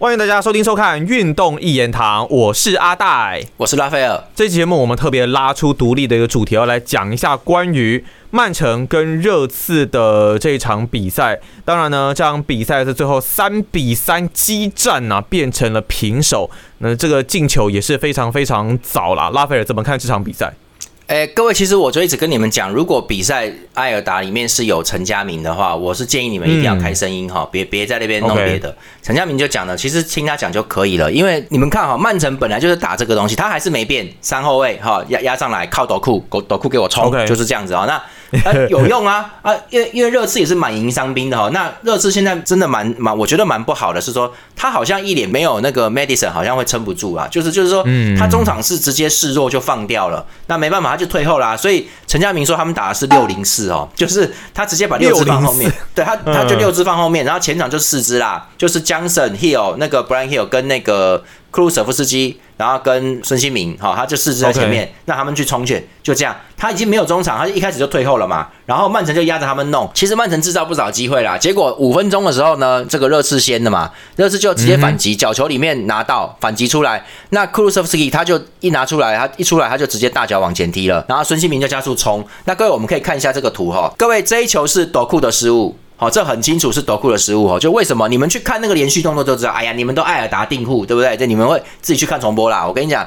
欢迎大家收听收看《运动一言堂》，我是阿戴，我是拉斐尔。这期节目我们特别拉出独立的一个主题，要来讲一下关于曼城跟热刺的这场比赛。当然呢，这场比赛是最后三比三激战呐，变成了平手。那这个进球也是非常非常早啦。拉斐尔怎么看这场比赛？哎，各位，其实我就一直跟你们讲，如果比赛艾尔达里面是有陈佳明的话，我是建议你们一定要开声音哈，别别在那边弄别的。陈佳明就讲了，其实听他讲就可以了，因为你们看哈，曼城本来就是打这个东西，他还是没变，三后卫哈压压上来靠斗库，抖库给我冲，就是这样子啊。那 有用啊啊，因为因为热刺也是蛮赢伤兵的哈。那热刺现在真的蛮蛮，我觉得蛮不好的，是说他好像一脸没有那个 medicine，好像会撑不住啊。就是就是说，他中场是直接示弱就放掉了，那没办法，他就退后啦。所以陈家明说他们打的是六零四哦，就是他直接把六支放后面，对他他就六支放后面，然后前场就四支啦，就是 Johnson Hill 那个 Brian Hill 跟那个。库鲁舍夫斯基，然后跟孙兴民，哈，他就四支在前面，让他们去冲去，就这样，他已经没有中场，他就一开始就退后了嘛。然后曼城就压着他们弄，其实曼城制造不少机会啦。结果五分钟的时候呢，这个热刺先的嘛，热刺就直接反击，角球里面拿到反击出来，那库鲁舍夫斯基他就一拿出来，他一出来他就直接大脚往前踢了，然后孙兴民就加速冲。那各位我们可以看一下这个图哈，各位这一球是朵库的失误。好，这很清楚是德库的失误哦。就为什么你们去看那个连续动作就知道，哎呀，你们都艾尔达定库，对不对？这你们会自己去看重播啦。我跟你讲，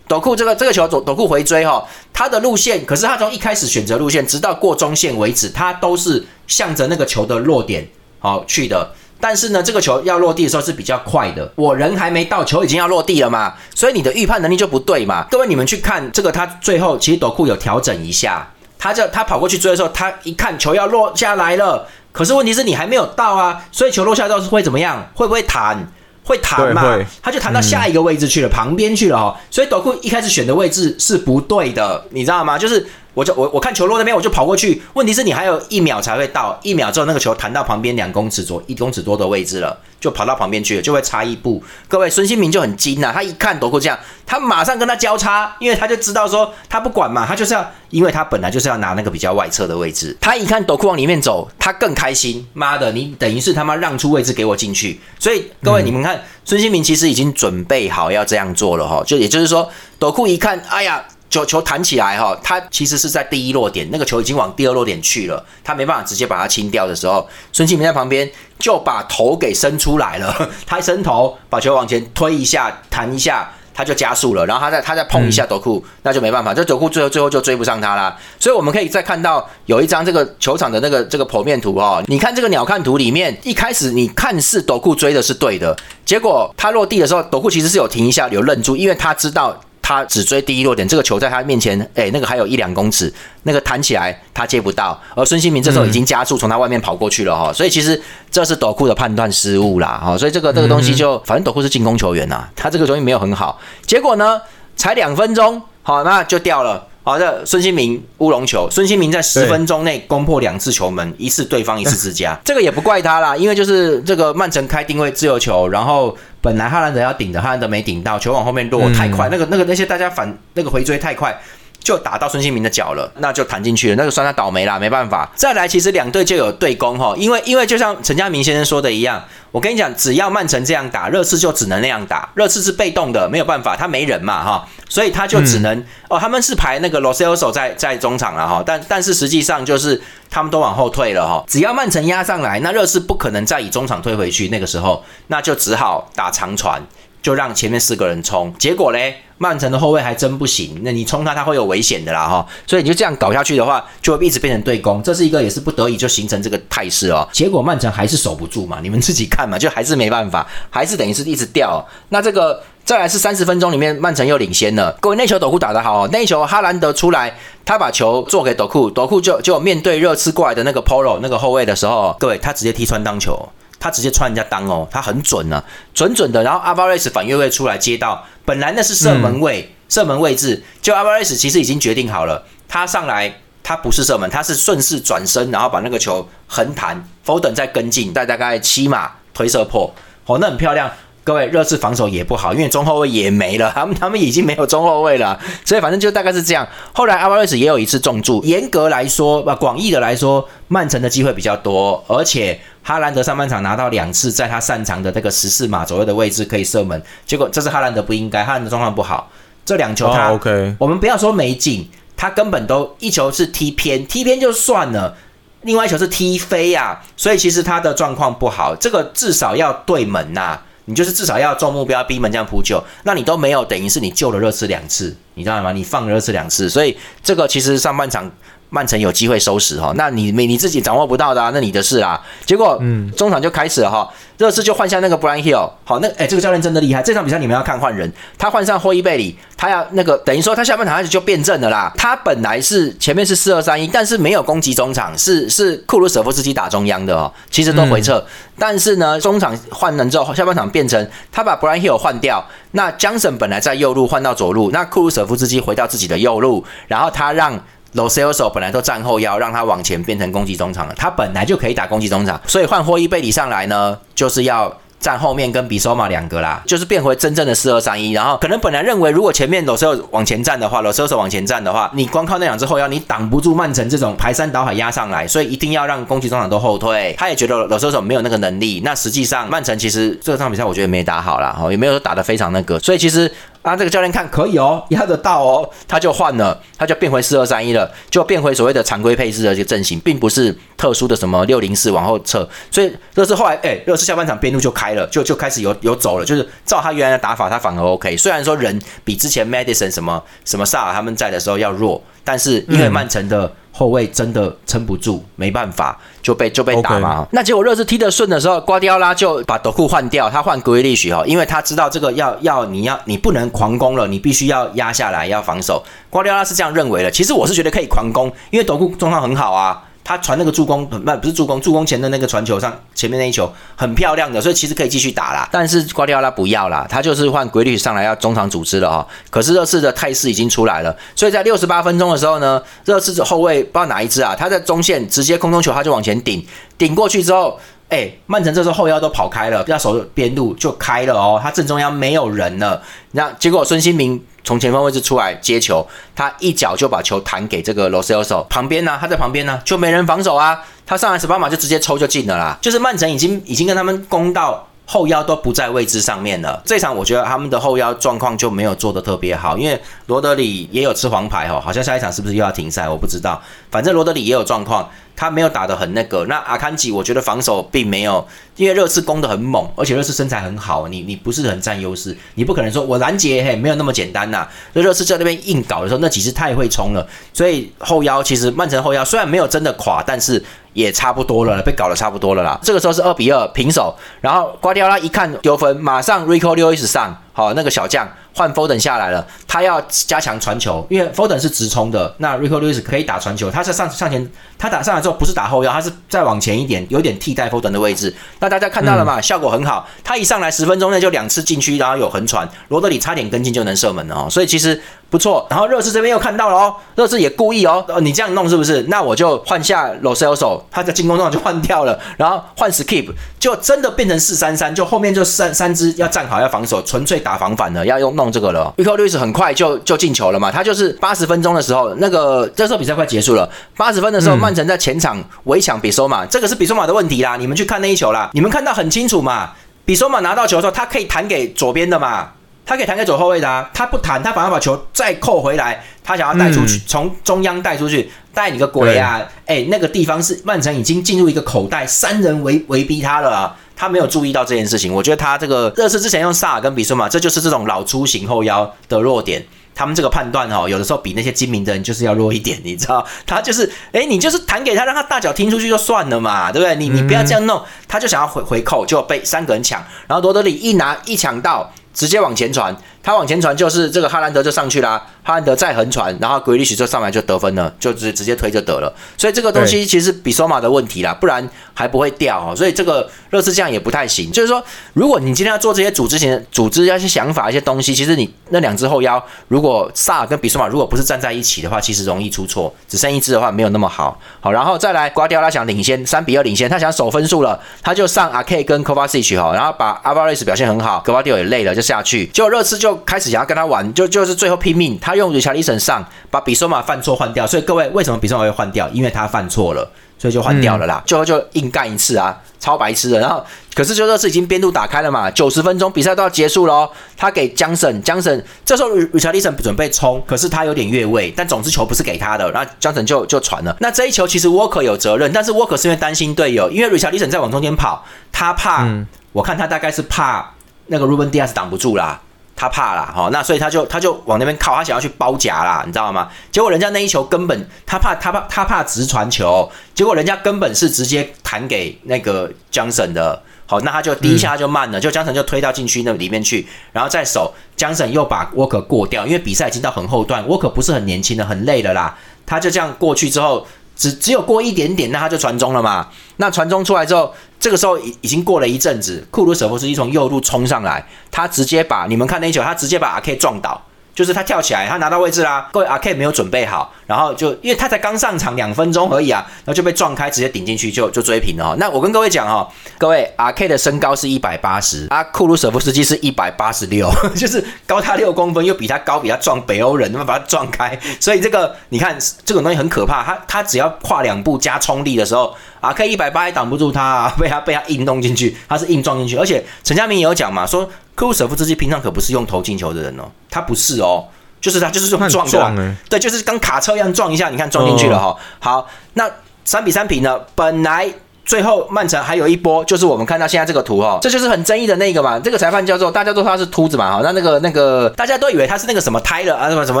德库这个这个球，德德库回追哈，他的路线，可是他从一开始选择路线，直到过中线为止，他都是向着那个球的落点好去的。但是呢，这个球要落地的时候是比较快的，我人还没到，球已经要落地了嘛，所以你的预判能力就不对嘛。各位，你们去看这个，他最后其实德库有调整一下，他就他跑过去追的时候，他一看球要落下来了。可是问题是你还没有到啊，所以球落下之后是会怎么样？会不会弹？会弹嘛？他就弹到下一个位置去了，旁边去了哦。所以斗库一开始选的位置是不对的，你知道吗？就是。我就我我看球落那边，我就跑过去。问题是你还有一秒才会到，一秒之后那个球弹到旁边两公尺左一公尺多的位置了，就跑到旁边去了，就会差一步。各位，孙兴民就很精啊，他一看夺库这样，他马上跟他交叉，因为他就知道说他不管嘛，他就是要，因为他本来就是要拿那个比较外侧的位置。他一看夺库往里面走，他更开心。妈的，你等于是他妈让出位置给我进去。所以各位，你们看孙兴民其实已经准备好要这样做了哈，就也就是说夺库一看，哎呀。球球弹起来哈，他其实是在第一落点，那个球已经往第二落点去了，他没办法直接把它清掉的时候，孙兴民在旁边就把头给伸出来了，他一伸头把球往前推一下，弹一下，他就加速了，然后他再他再碰一下德库，那就没办法，这德库最后最后就追不上他啦。所以我们可以再看到有一张这个球场的那个这个剖面图哦，你看这个鸟瞰图里面，一开始你看似德库追的是对的，结果他落地的时候，德库其实是有停一下，有愣住，因为他知道。他只追第一落点，这个球在他面前，哎，那个还有一两公尺，那个弹起来他接不到，而孙兴民这时候已经加速从他外面跑过去了哈，所以其实这是斗库的判断失误啦哈，所以这个这个东西就反正斗库是进攻球员呐，他这个东西没有很好，结果呢才两分钟，好那就掉了。好的，孙兴民乌龙球，孙兴民在十分钟内攻破两次球门，一次对方，一次自家，这个也不怪他啦，因为就是这个曼城开定位自由球，然后本来哈兰德要顶的，哈兰德没顶到，球往后面落太快，那个那个那些大家反那个回追太快。就打到孙兴民的脚了，那就弹进去了，那就算他倒霉啦，没办法。再来，其实两队就有对攻哈，因为因为就像陈家明先生说的一样，我跟你讲，只要曼城这样打，热刺就只能那样打，热刺是被动的，没有办法，他没人嘛哈，所以他就只能哦，他们是排那个罗塞尔手在在中场了哈，但但是实际上就是他们都往后退了哈，只要曼城压上来，那热刺不可能再以中场退回去，那个时候那就只好打长传。就让前面四个人冲，结果嘞，曼城的后卫还真不行。那你冲他，他会有危险的啦哈。所以你就这样搞下去的话，就会一直变成对攻。这是一个也是不得已就形成这个态势哦。结果曼城还是守不住嘛，你们自己看嘛，就还是没办法，还是等于是一直掉。那这个再来是三十分钟里面，曼城又领先了。各位那球斗库打得好，那球哈兰德出来，他把球做给斗库，斗库就就面对热刺过来的那个 Polo 那个后卫的时候，各位他直接踢穿当球。他直接穿人家裆哦，他很准啊，准准的。然后阿巴瑞斯反越位出来接到，本来那是射门位，射门位置，就阿巴瑞斯其实已经决定好了，他上来他不是射门，他是顺势转身，然后把那个球横弹，否等再跟进，带大概七码推射破，哦，那很漂亮。各位，热刺防守也不好，因为中后卫也没了，他们他们已经没有中后卫了，所以反正就大概是这样。后来阿巴瑞斯也有一次重注，严格来说，吧，广义的来说，曼城的机会比较多，而且哈兰德上半场拿到两次，在他擅长的这个十四码左右的位置可以射门，结果这是哈兰德不应该，哈兰德状况不好，这两球他，OK，我们不要说没进，他根本都一球是踢偏，踢偏就算了。另外一球是踢飞呀，所以其实他的状况不好，这个至少要对门呐，你就是至少要中目标逼门将扑救，那你都没有，等于是你救了热刺两次，你知道吗？你放了热刺两次，所以这个其实上半场。曼城有机会收拾哈，那你你你自己掌握不到的，啊那你的事啊。结果，嗯，中场就开始了哈，热刺就换下那个 Brian Hill，好，那哎，这个教练真的厉害。这场比赛你们要看换人，他换上霍伊贝里，他要那个等于说他下半场开始就变阵了啦。他本来是前面是四二三一，但是没有攻击中场，是是库鲁舍夫斯基打中央的哦，其实都回撤。但是呢，中场换人之后，下半场变成他把 Brian Hill 换掉，那江省本来在右路换到左路，那库鲁舍夫斯基回到自己的右路，然后他让。罗塞尔手本来都站后腰，让他往前变成攻击中场了。他本来就可以打攻击中场，所以换霍伊贝里上来呢，就是要。站后面跟比索马两个啦，就是变回真正的四二三一。然后可能本来认为，如果前面罗塞尔往前站的话，罗塞尔往前站的话，你光靠那两只后腰，你挡不住曼城这种排山倒海压上来，所以一定要让攻击中场都后退。他也觉得罗塞尔没有那个能力。那实际上曼城其实这场比赛我觉得没打好啦，哦，也没有说打得非常那个。所以其实啊，这个教练看可以哦，压得到哦，他就换了，他就变回四二三一了，就变回所谓的常规配置的这个阵型，并不是特殊的什么六零四往后撤。所以热刺后来，哎，热刺下半场边路就开了，就就开始有。有走了，就是照他原来的打法，他反而 OK。虽然说人比之前 Madison 什么什么萨尔他们在的时候要弱，但是因为曼城的后卫真的撑不住，没办法就被就被打嘛。那结果热刺踢得顺的时候，瓜迪奥拉就把德库换掉，他换格威利许哈，因为他知道这个要要你要你不能狂攻了，你必须要压下来要防守。瓜迪奥拉是这样认为的。其实我是觉得可以狂攻，因为德库状况很好啊。他传那个助攻，不不是助攻，助攻前的那个传球上前面那一球很漂亮的，所以其实可以继续打啦。但是瓜迪奥拉不要啦，他就是换规律上来要中场组织了哈。可是热刺的态势已经出来了，所以在六十八分钟的时候呢，热刺的后卫不知道哪一支啊，他在中线直接空中球他就往前顶，顶过去之后。哎，曼城这时候后腰都跑开了，要守边路就开了哦。他正中央没有人了，那结果孙兴民从前方位置出来接球，他一脚就把球弹给这个罗塞尔手旁边呢，他在旁边呢就没人防守啊，他上来十八码就直接抽就进了啦。就是曼城已经已经跟他们攻到。后腰都不在位置上面了。这场我觉得他们的后腰状况就没有做的特别好，因为罗德里也有吃黄牌哦，好像下一场是不是又要停赛？我不知道。反正罗德里也有状况，他没有打得很那个。那阿坎吉我觉得防守并没有，因为热刺攻得很猛，而且热刺身材很好，你你不是很占优势，你不可能说我拦截嘿，没有那么简单呐。那热刺在那边硬搞的时候，那几次太会冲了，所以后腰其实曼城后腰虽然没有真的垮，但是。也差不多了，被搞得差不多了啦。这个时候是二比二平手，然后瓜迪奥拉一看丢分，马上 Rico Lewis 上，好那个小将。换 Foden 下来了，他要加强传球，因为 Foden 是直冲的，那 Rico Lewis 可以打传球，他是上上前，他打上来之后不是打后腰，他是再往前一点，有点替代 Foden 的位置。那大家看到了嘛？效果很好，他一上来十分钟内就两次禁区，然后有横传，罗德里差点跟进就能射门了哦，所以其实不错。然后热刺这边又看到了哦，热刺也故意哦，你这样弄是不是？那我就换下 l o s e l s o 他在进攻上就换掉了，然后换 Skip，就真的变成四三三，就后面就三三支要站好要防守，纯粹打防反了，要用弄这个了。Rico l u i s 很快就就进球了嘛，他就是八十分钟的时候，那个这时候比赛快结束了，八十分的时候，曼城在前场围抢比索马，这个是比索马的问题啦，你们去看那一球啦，你们看到很清楚嘛，比索马拿到球的时候，他可以弹给左边的嘛，他可以弹给左后卫的啊，他不弹，他反而把球再扣回来，他想要带出去，从中央带出去，带你个鬼啊！哎，那个地方是曼城已经进入一个口袋，三人围围逼他了啊。他没有注意到这件事情，我觉得他这个热刺之前用萨尔跟比苏马，这就是这种老粗型后腰的弱点。他们这个判断哈，有的时候比那些精明的人就是要弱一点，你知道？他就是，哎，你就是弹给他，让他大脚踢出去就算了嘛，对不对？你你不要这样弄，他就想要回回扣，就被三个人抢，然后罗德里一拿一抢到。直接往前传，他往前传就是这个哈兰德就上去啦。哈兰德再横传，然后 Grealish 就上来就得分了，就直直接推就得了。所以这个东西其实比索马的问题啦，不然还不会掉哦。所以这个热刺这样也不太行。就是说，如果你今天要做这些组织型组织一些想法一些东西，其实你那两只后腰，如果萨尔跟比索马如果不是站在一起的话，其实容易出错。只剩一只的话，没有那么好。好，然后再来瓜迪奥拉想领先三比二领先，他想守分数了，他就上阿 K 跟 Kovacic 哈，然后把阿巴雷斯表现很好，格瓦迪奥也累了就下去，结果热刺就开始想要跟他玩，就就是最后拼命，他用理查利森上把比索马犯错换掉，所以各位为什么比索马会换掉？因为他犯错了。所以就换掉了啦，最后就硬干一次啊，超白痴的。然后可是就这次已经边路打开了嘛，九十分钟比赛都要结束喽。他给江省，江省这时候 Richardson 准备冲，可是他有点越位，但总之球不是给他的，然后江省就就传了。那这一球其实 Walker 有责任，但是 Walker 是因为担心队友，因为 Richardson 在往中间跑，他怕，我看他大概是怕那个 Ruben Diaz 挡不住啦。他怕啦，哈，那所以他就他就往那边靠，他想要去包夹啦，你知道吗？结果人家那一球根本他怕他怕他怕直传球，结果人家根本是直接弹给那个江省的，好，那他就第一下就慢了，就江省就推到禁区那里面去，然后再守江省又把沃克过掉，因为比赛已经到很后段，沃克不是很年轻的，很累了啦，他就这样过去之后。只只有过一点点，那他就传中了嘛？那传中出来之后，这个时候已已经过了一阵子，库鲁舍夫斯基从右路冲上来，他直接把你们看那一球，他直接把阿 K 撞倒。就是他跳起来，他拿到位置啦。各位阿 K 没有准备好，然后就因为他才刚上场两分钟而已啊，然后就被撞开，直接顶进去就就追平了。那我跟各位讲哈，各位阿 K 的身高是一百八十，阿库鲁舍夫斯基是一百八十六，就是高他六公分，又比他高，比他壮，北欧人，那么把他撞开。所以这个你看这种东西很可怕，他他只要跨两步加冲力的时候，阿 K 一百八也挡不住他啊，被他被他硬弄进去，他是硬撞进去。而且陈家明也有讲嘛，说。库鲁舍夫斯基平常可不是用头进球的人哦，他不是哦，就是他就是用撞的，对，就是跟卡车一样撞一下，你看撞进去了哈。好，那三比三平呢？本来最后曼城还有一波，就是我们看到现在这个图哈，这就是很争议的那个嘛。这个裁判叫做大家都说他是秃子嘛哈，那那个那个大家都以为他是那个什么胎了啊什么什么，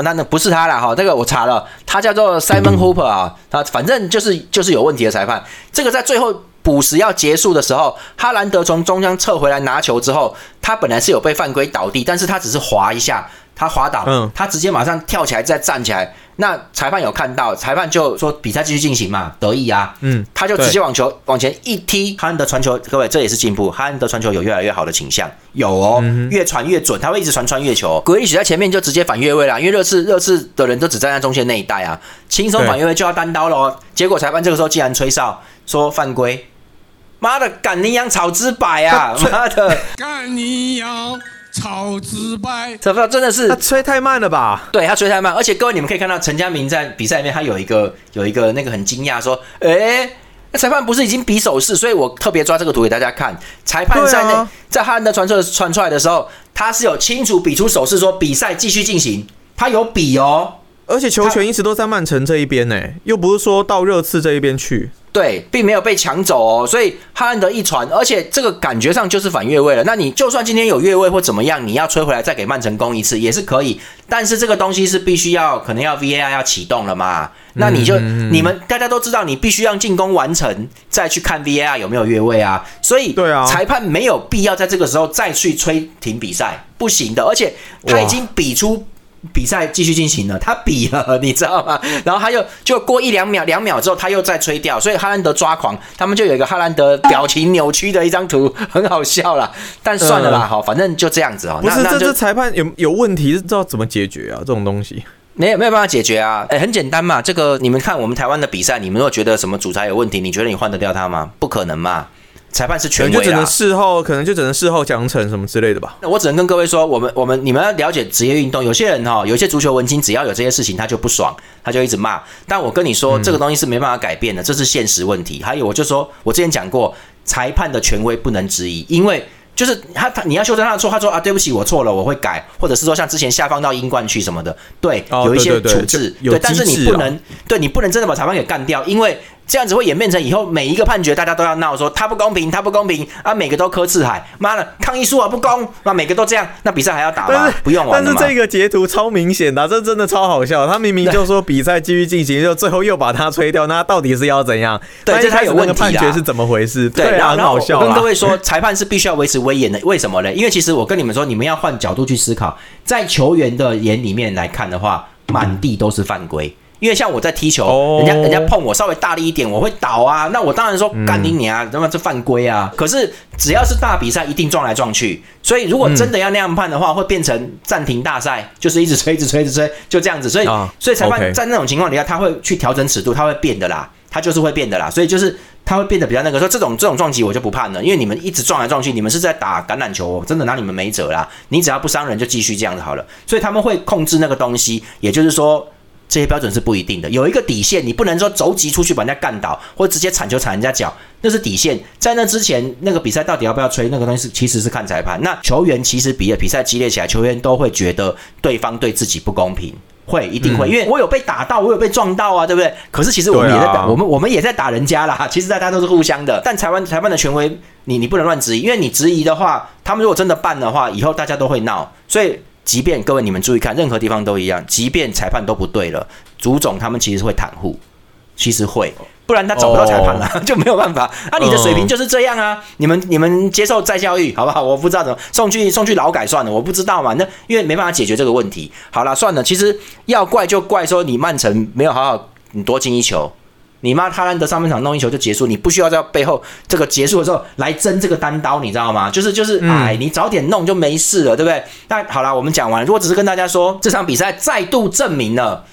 那那不是他了哈。这个我查了，他叫做 Simon Hooper 啊，他反正就是就是有问题的裁判。这个在最后。补时要结束的时候，哈兰德从中央撤回来拿球之后，他本来是有被犯规倒地，但是他只是滑一下，他滑倒，嗯，他直接马上跳起来再站起来。那裁判有看到，裁判就说比赛继续进行嘛，得意啊，嗯，他就直接往球往前一踢，哈兰德传球，各位这也是进步，哈兰德传球有越来越好的倾向，有哦，越传越准，他会一直传穿越球。格里许在前面就直接反越位了，因为热刺热刺的人都只站在中线那一带啊，轻松反越位就要单刀了，结果裁判这个时候竟然吹哨说犯规。妈的，干你养草之白啊！妈的，干你养草之白，这不真的是他吹太慢了吧？对他吹太慢，而且各位你们可以看到陈佳明在比赛里面，他有一个有一个那个很惊讶说：“哎，那裁判不是已经比手势？”所以我特别抓这个图给大家看。裁判在那在哈兰德传出传出来的时候，他是有清楚比出手势说比赛继续进行，他有比哦。而且球权一直都在曼城这一边呢，又不是说到热刺这一边去。对，并没有被抢走哦，所以哈兰德一传，而且这个感觉上就是反越位了。那你就算今天有越位或怎么样，你要吹回来再给曼城攻一次也是可以，但是这个东西是必须要可能要 VAR 要启动了嘛？那你就你们大家都知道，你必须让进攻完成再去看 VAR 有没有越位啊？所以对啊，裁判没有必要在这个时候再去吹停比赛，不行的，而且他已经比出。比赛继续进行了，他比了，你知道吗？然后他又就过一两秒，两秒之后他又再吹掉，所以哈兰德抓狂，他们就有一个哈兰德表情扭曲的一张图，很好笑啦。但算了啦，好，反正就这样子哦。不是，这这裁判有有问题，知道怎么解决啊？这种东西没有没有办法解决啊。哎，很简单嘛，这个你们看我们台湾的比赛，你们如果觉得什么主裁有问题，你觉得你换得掉他吗？不可能嘛。裁判是权威就只能事后，可能就只能事后奖惩什么之类的吧。那我只能跟各位说，我们我们你们要了解职业运动，有些人哈，有些足球文青，只要有这些事情，他就不爽，他就一直骂。但我跟你说，这个东西是没办法改变的，这是现实问题。还有，我就说我之前讲过，裁判的权威不能质疑，因为就是他他你要修正他的错，他说啊对不起，我错了，我会改，或者是说像之前下放到英冠去什么的，对，有一些处置，对，但是你不能，对你不能真的把裁判给干掉，因为。这样子会演变成以后每一个判决大家都要闹，说他不公平，他不公平啊！每个都磕刺海，妈的抗议书啊不公，那每个都这样，那比赛还要打吗？不用玩但是这个截图超明显的，这真的超好笑。他明明就说比赛继续进行，就最后又把他吹掉，那到底是要怎样？对，这他有问题判决是怎么回事？对，然后我跟各位说，裁判是必须要维持威严的。为什么呢？因为其实我跟你们说，你们要换角度去思考，在球员的眼里面来看的话。满地都是犯规。因为像我在踢球，哦人家人家碰我稍微大力一点，我会倒啊。那我当然说干你娘，他妈这犯规啊！可是只要是大比赛，一定撞来撞去。所以如果真的要那样判的话，会变成暂停大赛，就是一直吹，一直吹，一直吹，就这样子。所以啊所以裁判在那种情况底下，他会去调整尺度，他会变的啦，他就是会变的啦。所以就是他会变得比较那个。说这种这种撞击我就不判了，因为你们一直撞来撞去，你们是在打橄榄球，我真的拿你们没辙啦。你只要不伤人，就继续这样子好了。所以他们会控制那个东西，也就是说。这些标准是不一定的，有一个底线，你不能说轴急出去把人家干倒，或者直接铲球铲人家脚，那是底线。在那之前，那个比赛到底要不要吹，那个东西是其实是看裁判。那球员其实比比赛激烈起来，球员都会觉得对方对自己不公平。会一定会，因为我有被打到，我有被撞到啊，对不对？可是其实我们也在打，啊我们我们也在打人家啦。其实大家都是互相的，但裁判裁判的权威，你你不能乱质疑，因为你质疑的话，他们如果真的办的话，以后大家都会闹。所以，即便各位你们注意看，任何地方都一样，即便裁判都不对了，足总他们其实会袒护，其实会。不然他找不到裁判了，就没有办法。啊，你的水平就是这样啊！你们你们接受再教育好不好？我不知道怎么送去送去劳改算了，我不知道嘛。那因为没办法解决这个问题。好了，算了。其实要怪就怪说你曼城没有好好你多进一球，你妈哈兰德上半场弄一球就结束，你不需要在背后这个结束的时候来争这个单刀，你知道吗？就是就是，哎，你早点弄就没事了，对不对？那好了，我们讲完。如果只是跟大家说，这场比赛再度证明了。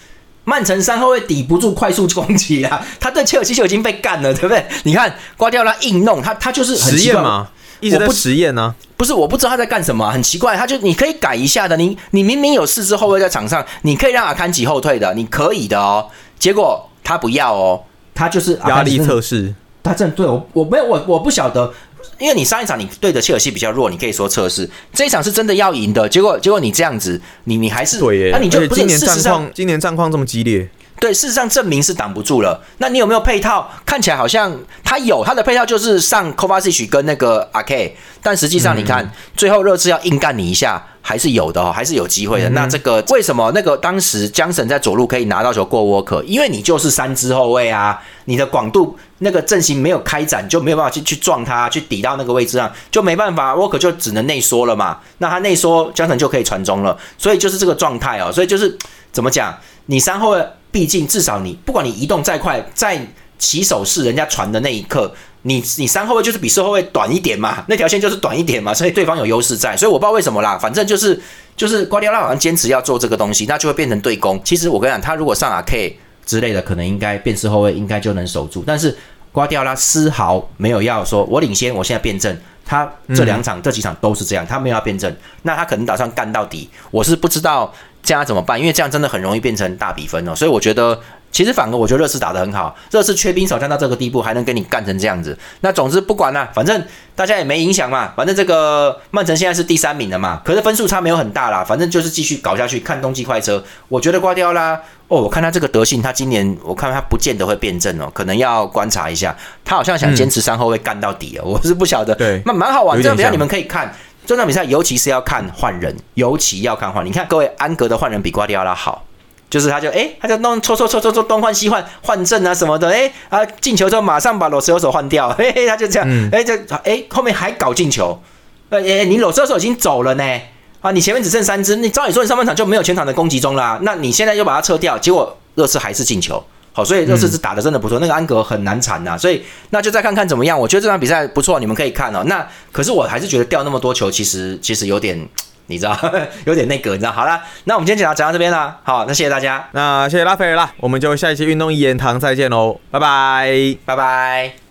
曼城三后卫抵不住快速攻击啊！他对切尔西就已经被干了，对不对？你看瓜迪奥拉硬弄他，他就是实验嘛，一直在实验呢。不是，我不知道他在干什么，很奇怪。他就你可以改一下的，你你明明有四支后卫在场上，你可以让阿坎吉后退的，你可以的哦。结果他不要哦，他就是压力测试。他真的对我我没有我我不晓得，因为你上一场你对的切尔西比较弱，你可以说测试这一场是真的要赢的，结果结果你这样子，你你还是对耶。那你就不是今年战况，今年战况这么激烈，对，事实上证明是挡不住了。那你有没有配套？看起来好像他有，他的配套就是上 Kovacic 跟那个 AK，但实际上你看，最后热刺要硬干你一下，还是有的哦，还是有机会的。那这个为什么那个当时江神在左路可以拿到球过沃克？因为你就是三支后卫啊，你的广度那个阵型没有开展，就没有办法去去撞他，去抵到那个位置上，就没办法，沃克就只能内缩了嘛。那他内缩，江神就可以传中了，所以就是这个状态哦。所以就是怎么讲，你三后卫。毕竟，至少你不管你移动再快，在起手式人家传的那一刻，你你三后卫就是比四后卫短一点嘛，那条线就是短一点嘛，所以对方有优势在。所以我不知道为什么啦，反正就是就是瓜迪奥拉好像坚持要做这个东西，那就会变成对攻。其实我跟你讲，他如果上 K 之类的，可能应该变四后卫应该就能守住，但是瓜迪奥拉丝毫没有要说我领先，我现在变阵。他这两场、这几场都是这样，他没有要变阵，那他可能打算干到底。我是不知道这样怎么办，因为这样真的很容易变成大比分哦。所以我觉得，其实反而我觉得热刺打得很好，热刺缺兵少将到这个地步，还能跟你干成这样子。那总之不管啦、反正大家也没影响嘛。反正这个曼城现在是第三名了嘛，可是分数差没有很大啦。反正就是继续搞下去，看冬季快车。我觉得瓜迪奥拉哦，我看他这个德性，他今年我看他不见得会变阵哦，可能要观察一下。他好像想坚持三后卫干到底哦，我是不晓得。对那蛮好玩，这场比赛你们可以看。这场比赛尤其是要看换人，尤其要看换人。你看各位，安格的换人比瓜迪奥拉好，就是他就哎、他就弄搓搓搓搓搓东换西换换阵啊什么的，哎、啊进球之后马上把罗斯手换掉，嘿嘿，他就这样，嗯哎、这哎、后面还搞进球，哎哎、你罗斯手已经走了呢。啊，你前面只剩三支，你照理说你上半场就没有全场的攻击中啦，那你现在又把它撤掉，结果热刺还是进球。好，所以热刺是打的真的不错，那个安格很难缠呐、所以那就再看看怎么样。我觉得这场比赛不错，你们可以看哦。那可是我还是觉得掉那么多球，其实其实有点，你知道，有点那个，你知道。好啦，那我们今天讲到讲到这边啦，好，那谢谢大家，那谢谢拉斐尔啦，我们就下一期运动一言堂再见喽，拜拜。拜拜。